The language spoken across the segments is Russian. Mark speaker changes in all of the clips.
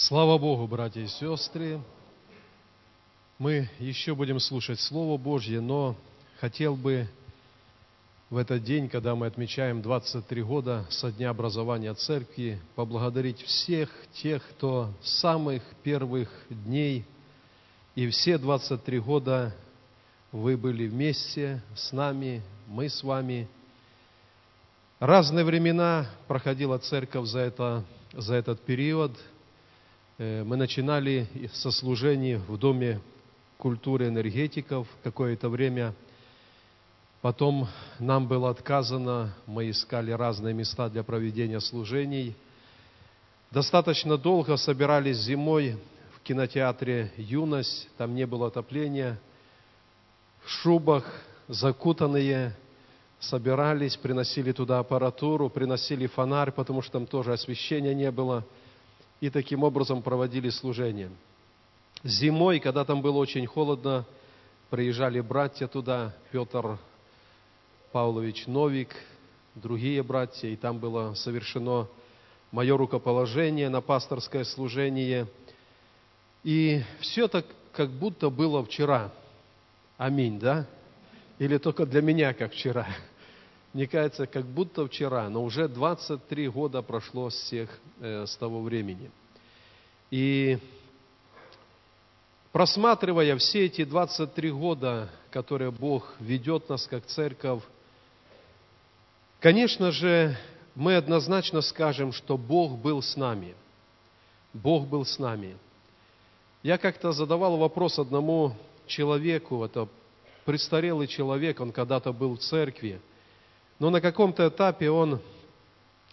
Speaker 1: Слава Богу, братья и сестры! Мы еще будем слушать Слово Божье, но хотел бы в этот день, когда мы отмечаем 23 года со дня образования церкви, поблагодарить всех тех, кто с самых первых дней и все 23 года вы были вместе с нами, мы с вами. Разные времена проходила церковь за, это, за этот период – мы начинали со служений в Доме культуры энергетиков какое-то время. Потом нам было отказано, мы искали разные места для проведения служений. Достаточно долго собирались зимой в кинотеатре «Юность», там не было отопления, в шубах, закутанные, собирались, приносили туда аппаратуру, приносили фонарь, потому что там тоже освещения не было – и таким образом проводили служение. Зимой, когда там было очень холодно, приезжали братья туда, Петр Павлович Новик, другие братья, и там было совершено мое рукоположение на пасторское служение. И все так, как будто было вчера. Аминь, да? Или только для меня, как вчера? Мне кажется, как будто вчера, но уже 23 года прошло с, всех, э, с того времени. И просматривая все эти 23 года, которые Бог ведет нас как церковь, конечно же, мы однозначно скажем, что Бог был с нами. Бог был с нами. Я как-то задавал вопрос одному человеку, это престарелый человек, он когда-то был в церкви, но на каком-то этапе он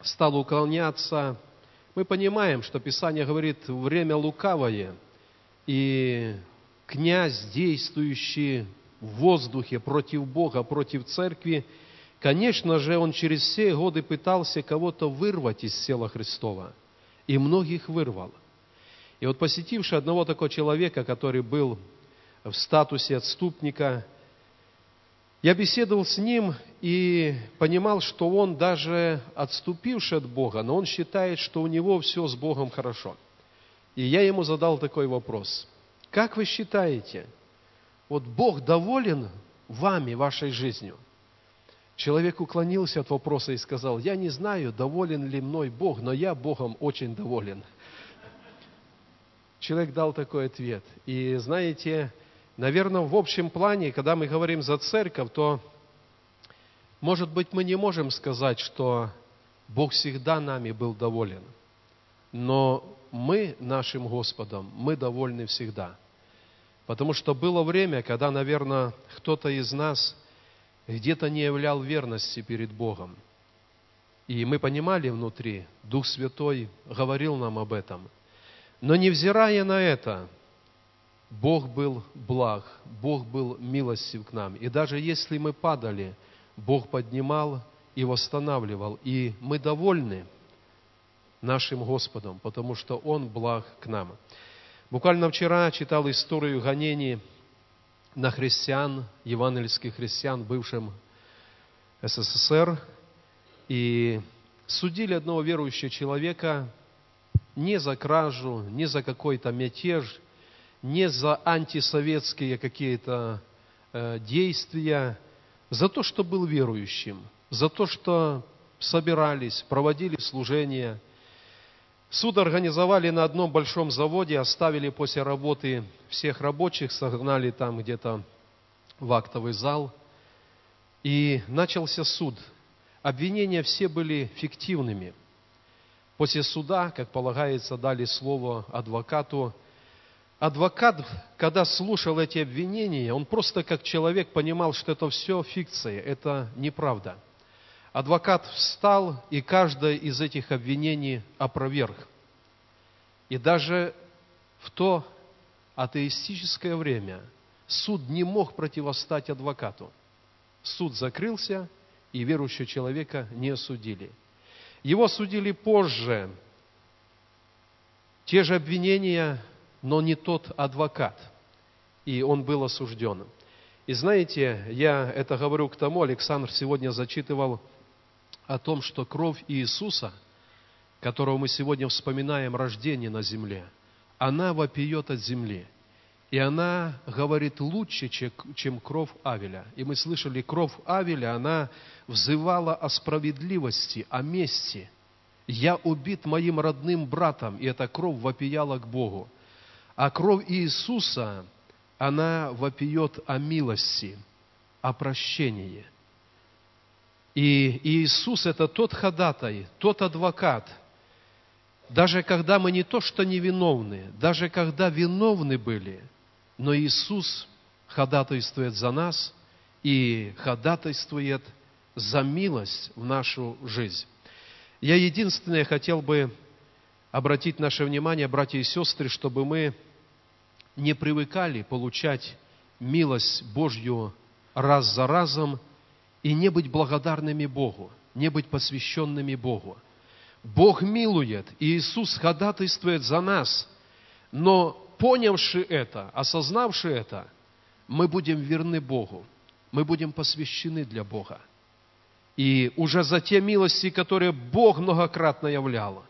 Speaker 1: стал уклоняться. Мы понимаем, что Писание говорит, время лукавое, и князь, действующий в воздухе против Бога, против церкви, конечно же, он через все годы пытался кого-то вырвать из села Христова, и многих вырвал. И вот посетивший одного такого человека, который был в статусе отступника, я беседовал с ним и понимал, что он даже отступивший от Бога, но он считает, что у него все с Богом хорошо. И я ему задал такой вопрос. Как вы считаете, вот Бог доволен вами, вашей жизнью? Человек уклонился от вопроса и сказал, я не знаю, доволен ли мной Бог, но я Богом очень доволен. Человек дал такой ответ. И знаете, Наверное, в общем плане, когда мы говорим за церковь, то, может быть, мы не можем сказать, что Бог всегда нами был доволен. Но мы нашим Господом, мы довольны всегда. Потому что было время, когда, наверное, кто-то из нас где-то не являл верности перед Богом. И мы понимали внутри, Дух Святой говорил нам об этом. Но невзирая на это, Бог был благ, Бог был милостив к нам. И даже если мы падали, Бог поднимал и восстанавливал. И мы довольны нашим Господом, потому что Он благ к нам. Буквально вчера читал историю гонений на христиан, евангельских христиан, бывшем СССР, и судили одного верующего человека не за кражу, не за какой-то мятеж – не за антисоветские какие-то э, действия, за то, что был верующим, за то, что собирались, проводили служения. Суд организовали на одном большом заводе, оставили после работы всех рабочих, согнали там где-то в актовый зал. И начался суд. Обвинения все были фиктивными. После суда, как полагается, дали слово адвокату – адвокат, когда слушал эти обвинения, он просто как человек понимал, что это все фикция, это неправда. Адвокат встал и каждое из этих обвинений опроверг. И даже в то атеистическое время суд не мог противостать адвокату. Суд закрылся, и верующего человека не осудили. Его судили позже. Те же обвинения но не тот адвокат. И он был осужден. И знаете, я это говорю к тому, Александр сегодня зачитывал о том, что кровь Иисуса которого мы сегодня вспоминаем рождение на земле, она вопиет от земли. И она говорит лучше, чем кровь Авеля. И мы слышали, кровь Авеля, она взывала о справедливости, о мести. Я убит моим родным братом, и эта кровь вопияла к Богу. А кровь Иисуса, она вопиет о милости, о прощении. И Иисус – это тот ходатай, тот адвокат – даже когда мы не то что невиновны, даже когда виновны были, но Иисус ходатайствует за нас и ходатайствует за милость в нашу жизнь. Я единственное хотел бы обратить наше внимание, братья и сестры, чтобы мы не привыкали получать милость Божью раз за разом и не быть благодарными Богу, не быть посвященными Богу – Бог милует, и Иисус ходатайствует за нас. Но понявши это, осознавши это, мы будем верны Богу, мы будем посвящены для Бога. И уже за те милости, которые Бог многократно являл,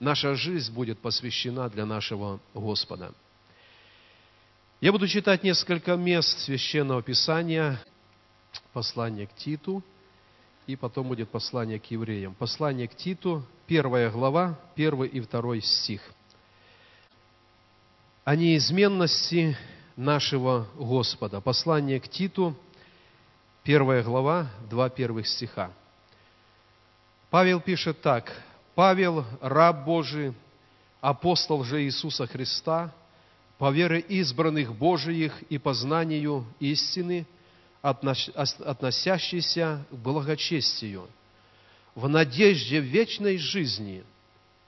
Speaker 1: наша жизнь будет посвящена для нашего Господа. Я буду читать несколько мест Священного Писания, послание к Титу – и потом будет послание к евреям. Послание к Титу, первая глава, первый и второй стих. О неизменности нашего Господа. Послание к Титу, первая глава, два первых стиха. Павел пишет так. «Павел, раб Божий, апостол же Иисуса Христа, по вере избранных Божиих и по знанию истины – относящийся к благочестию, в надежде вечной жизни,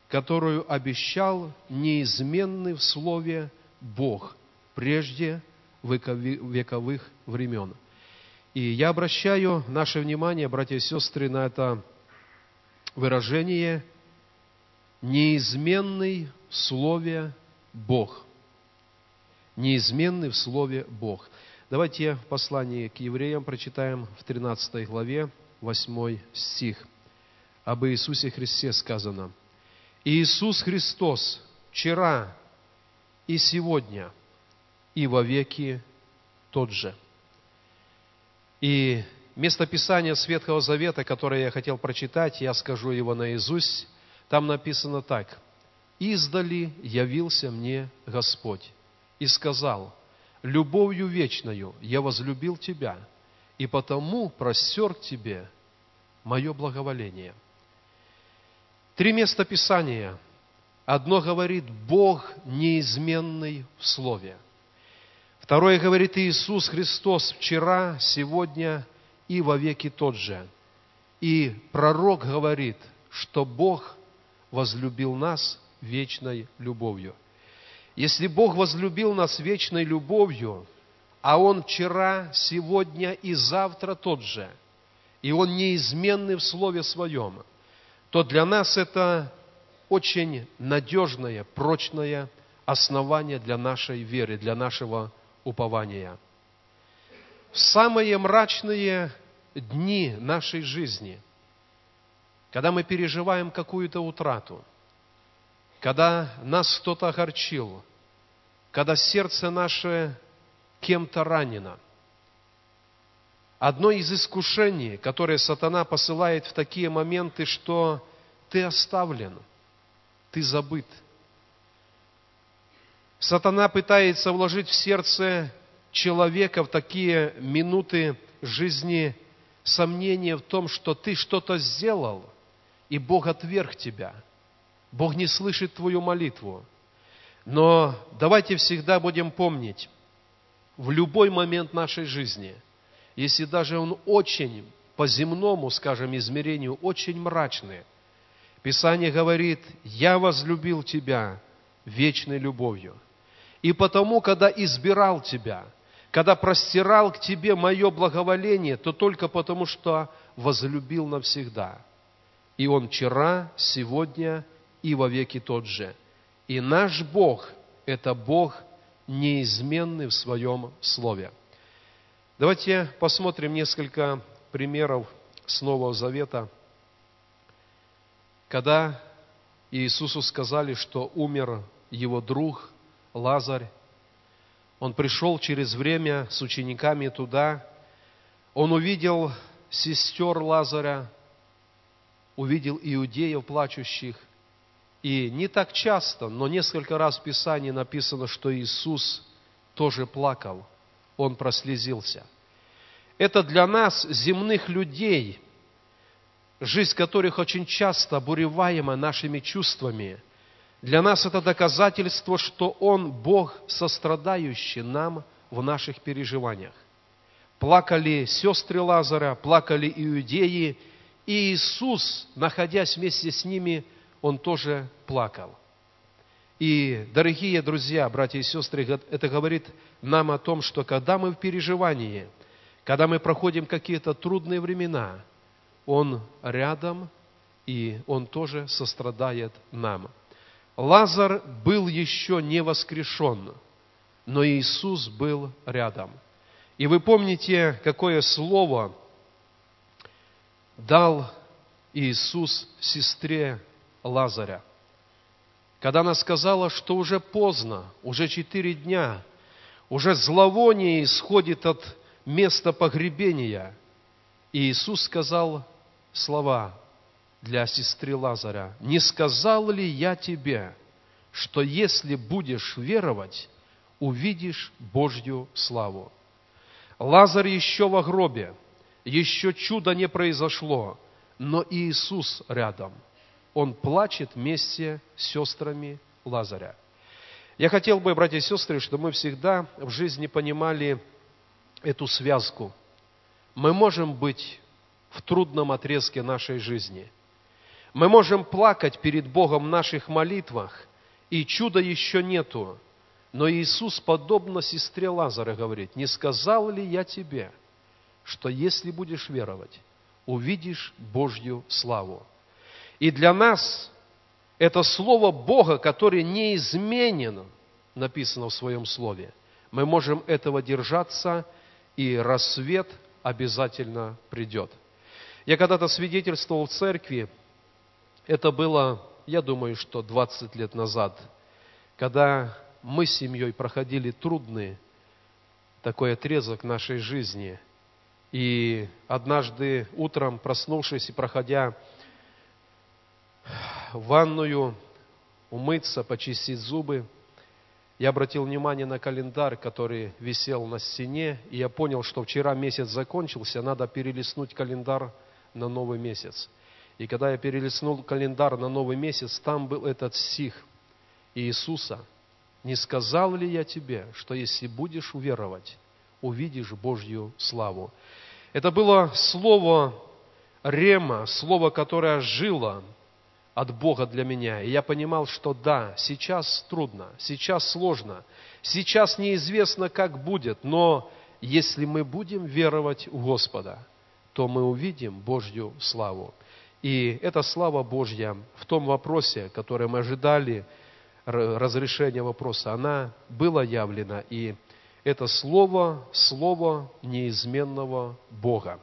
Speaker 1: которую обещал неизменный в Слове Бог прежде вековых времен. И я обращаю наше внимание, братья и сестры, на это выражение «неизменный в Слове Бог». Неизменный в Слове Бог. Давайте послание к евреям прочитаем в 13 главе, 8 стих. Об Иисусе Христе сказано. Иисус Христос вчера и сегодня и во веки тот же. И место Писания Светлого Завета, которое я хотел прочитать, я скажу его наизусть, там написано так. «Издали явился мне Господь и сказал, любовью вечною я возлюбил тебя, и потому простер к тебе мое благоволение. Три места Писания. Одно говорит Бог неизменный в Слове. Второе говорит Иисус Христос вчера, сегодня и во веки тот же. И пророк говорит, что Бог возлюбил нас вечной любовью. Если Бог возлюбил нас вечной любовью, а Он вчера, сегодня и завтра тот же, и Он неизменный в Слове Своем, то для нас это очень надежное, прочное основание для нашей веры, для нашего упования. В самые мрачные дни нашей жизни, когда мы переживаем какую-то утрату – когда нас кто-то огорчил, когда сердце наше кем-то ранено. Одно из искушений, которое сатана посылает в такие моменты, что ты оставлен, ты забыт. Сатана пытается вложить в сердце человека в такие минуты жизни сомнения в том, что ты что-то сделал, и Бог отверг тебя – Бог не слышит твою молитву. Но давайте всегда будем помнить, в любой момент нашей жизни, если даже он очень по земному, скажем, измерению, очень мрачный, Писание говорит, «Я возлюбил тебя вечной любовью». И потому, когда избирал тебя, когда простирал к тебе мое благоволение, то только потому, что возлюбил навсегда. И Он вчера, сегодня и во веки тот же. И наш Бог – это Бог неизменный в своем Слове. Давайте посмотрим несколько примеров с Нового Завета, когда Иисусу сказали, что умер его друг Лазарь. Он пришел через время с учениками туда. Он увидел сестер Лазаря, увидел иудеев плачущих. И не так часто, но несколько раз в Писании написано, что Иисус тоже плакал, Он прослезился. Это для нас, земных людей, жизнь которых очень часто обуреваема нашими чувствами, для нас это доказательство, что Он Бог, сострадающий нам в наших переживаниях. Плакали сестры Лазаря, плакали иудеи, и Иисус, находясь вместе с ними, Он тоже плакал. И, дорогие друзья, братья и сестры, это говорит нам о том, что когда мы в переживании, когда мы проходим какие-то трудные времена – он рядом, и Он тоже сострадает нам. Лазар был еще не воскрешен, но Иисус был рядом. И вы помните, какое слово дал Иисус сестре Лазаря. Когда она сказала, что уже поздно, уже четыре дня, уже зловоние исходит от места погребения. Иисус сказал, слова для сестры Лазаря. «Не сказал ли я тебе, что если будешь веровать, увидишь Божью славу?» Лазарь еще во гробе, еще чудо не произошло, но Иисус рядом. Он плачет вместе с сестрами Лазаря. Я хотел бы, братья и сестры, чтобы мы всегда в жизни понимали эту связку. Мы можем быть в трудном отрезке нашей жизни. Мы можем плакать перед Богом в наших молитвах, и чуда еще нету. Но Иисус, подобно сестре Лазара, говорит, не сказал ли я тебе, что если будешь веровать, увидишь Божью славу. И для нас это слово Бога, которое неизменен, написано в своем слове. Мы можем этого держаться, и рассвет обязательно придет. Я когда-то свидетельствовал в церкви, это было, я думаю, что 20 лет назад, когда мы с семьей проходили трудный такой отрезок нашей жизни. И однажды утром, проснувшись и проходя в ванную, умыться, почистить зубы, я обратил внимание на календарь, который висел на стене, и я понял, что вчера месяц закончился, надо перелистнуть календарь на новый месяц. И когда я перелистнул календарь на новый месяц, там был этот стих Иисуса. «Не сказал ли я тебе, что если будешь уверовать, увидишь Божью славу?» Это было слово Рема, слово, которое жило от Бога для меня. И я понимал, что да, сейчас трудно, сейчас сложно, сейчас неизвестно, как будет, но если мы будем веровать в Господа – то мы увидим Божью славу. И эта слава Божья в том вопросе, который мы ожидали, разрешения вопроса, она была явлена. И это слово, слово неизменного Бога.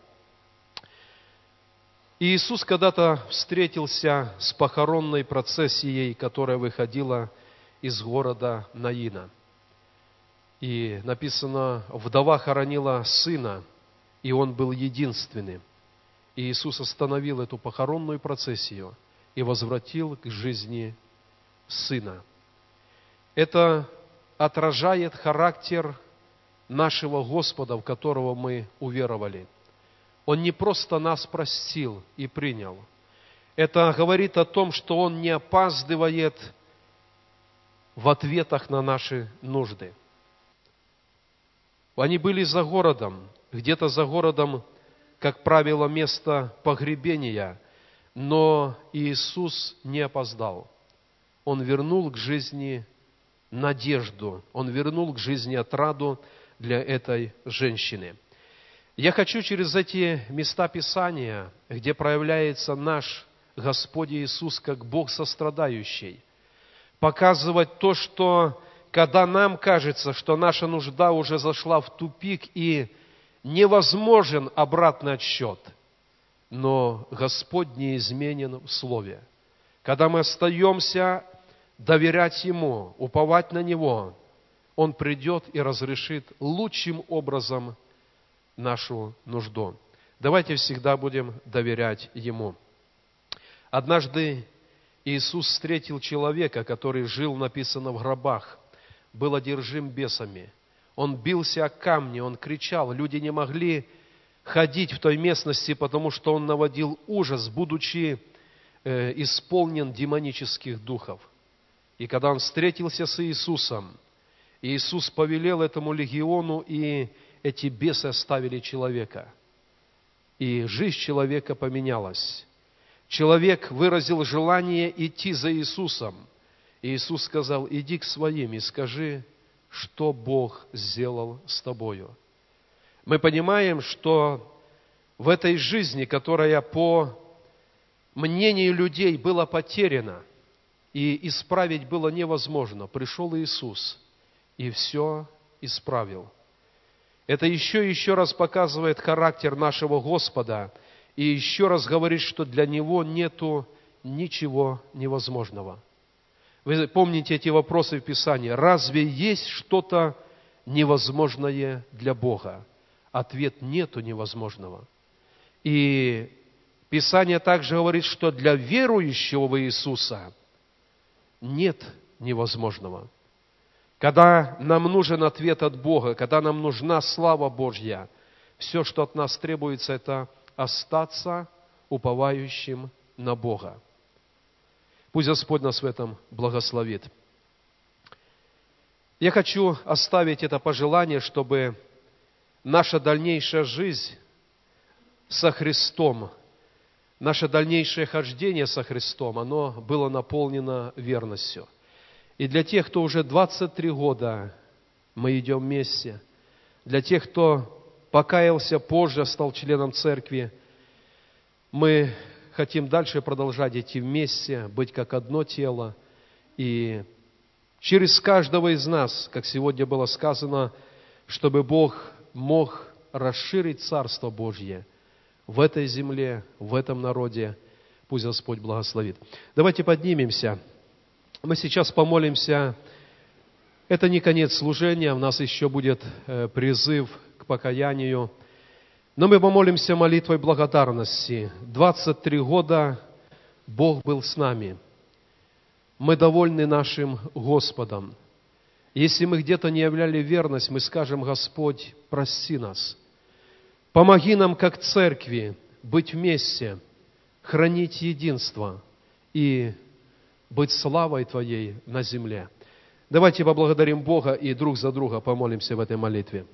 Speaker 1: Иисус когда-то встретился с похоронной процессией, которая выходила из города Наина. И написано, вдова хоронила сына, и он был единственным. И Иисус остановил эту похоронную процессию и возвратил к жизни Сына. Это отражает характер нашего Господа, в которого мы уверовали. Он не просто нас простил и принял. Это говорит о том, что Он не опаздывает в ответах на наши нужды. Они были за городом, где-то за городом, как правило, место погребения, но Иисус не опоздал. Он вернул к жизни надежду, Он вернул к жизни отраду для этой женщины. Я хочу через эти места Писания, где проявляется наш Господь Иисус как Бог сострадающий, показывать то, что когда нам кажется, что наша нужда уже зашла в тупик и невозможен обратный отсчет, но Господь неизменен в Слове. когда мы остаемся доверять Ему, уповать на Него, Он придет и разрешит лучшим образом нашу нужду. Давайте всегда будем доверять Ему. Однажды Иисус встретил человека, который жил, написано, в гробах, был одержим бесами. Он бился о камни, он кричал. Люди не могли ходить в той местности, потому что он наводил ужас, будучи э, исполнен демонических духов. И когда он встретился с Иисусом, Иисус повелел этому легиону, и эти бесы оставили человека. И жизнь человека поменялась. Человек выразил желание идти за Иисусом. И Иисус сказал, иди к своим и скажи, что Бог сделал с тобою. Мы понимаем, что в этой жизни, которая по мнению людей была потеряна, и исправить было невозможно, пришел Иисус и все исправил. Это еще и еще раз показывает характер нашего Господа и еще раз говорит, что для Него нету ничего невозможного. Вы помните эти вопросы в Писании. Разве есть что-то невозможное для Бога? Ответ – нету невозможного. И Писание также говорит, что для верующего в Иисуса нет невозможного. Когда нам нужен ответ от Бога, когда нам нужна слава Божья, все, что от нас требуется, это остаться уповающим на Бога. Пусть Господь нас в этом благословит. Я хочу оставить это пожелание, чтобы наша дальнейшая жизнь со Христом, наше дальнейшее хождение со Христом, оно было наполнено верностью. И для тех, кто уже 23 года мы идем вместе, для тех, кто покаялся позже, стал членом церкви, мы хотим дальше продолжать идти вместе, быть как одно тело. И через каждого из нас, как сегодня было сказано, чтобы Бог мог расширить Царство Божье в этой земле, в этом народе. Пусть Господь благословит. Давайте поднимемся. Мы сейчас помолимся. Это не конец служения, у нас еще будет э, призыв к покаянию. Но мы помолимся молитвой благодарности. 23 года Бог был с нами. Мы довольны нашим Господом. Если мы где-то не являли верность, мы скажем, Господь, прости нас. Помоги нам, как церкви, быть вместе, хранить единство и быть славой Твоей на земле. Давайте поблагодарим Бога и друг за друга помолимся в этой молитве.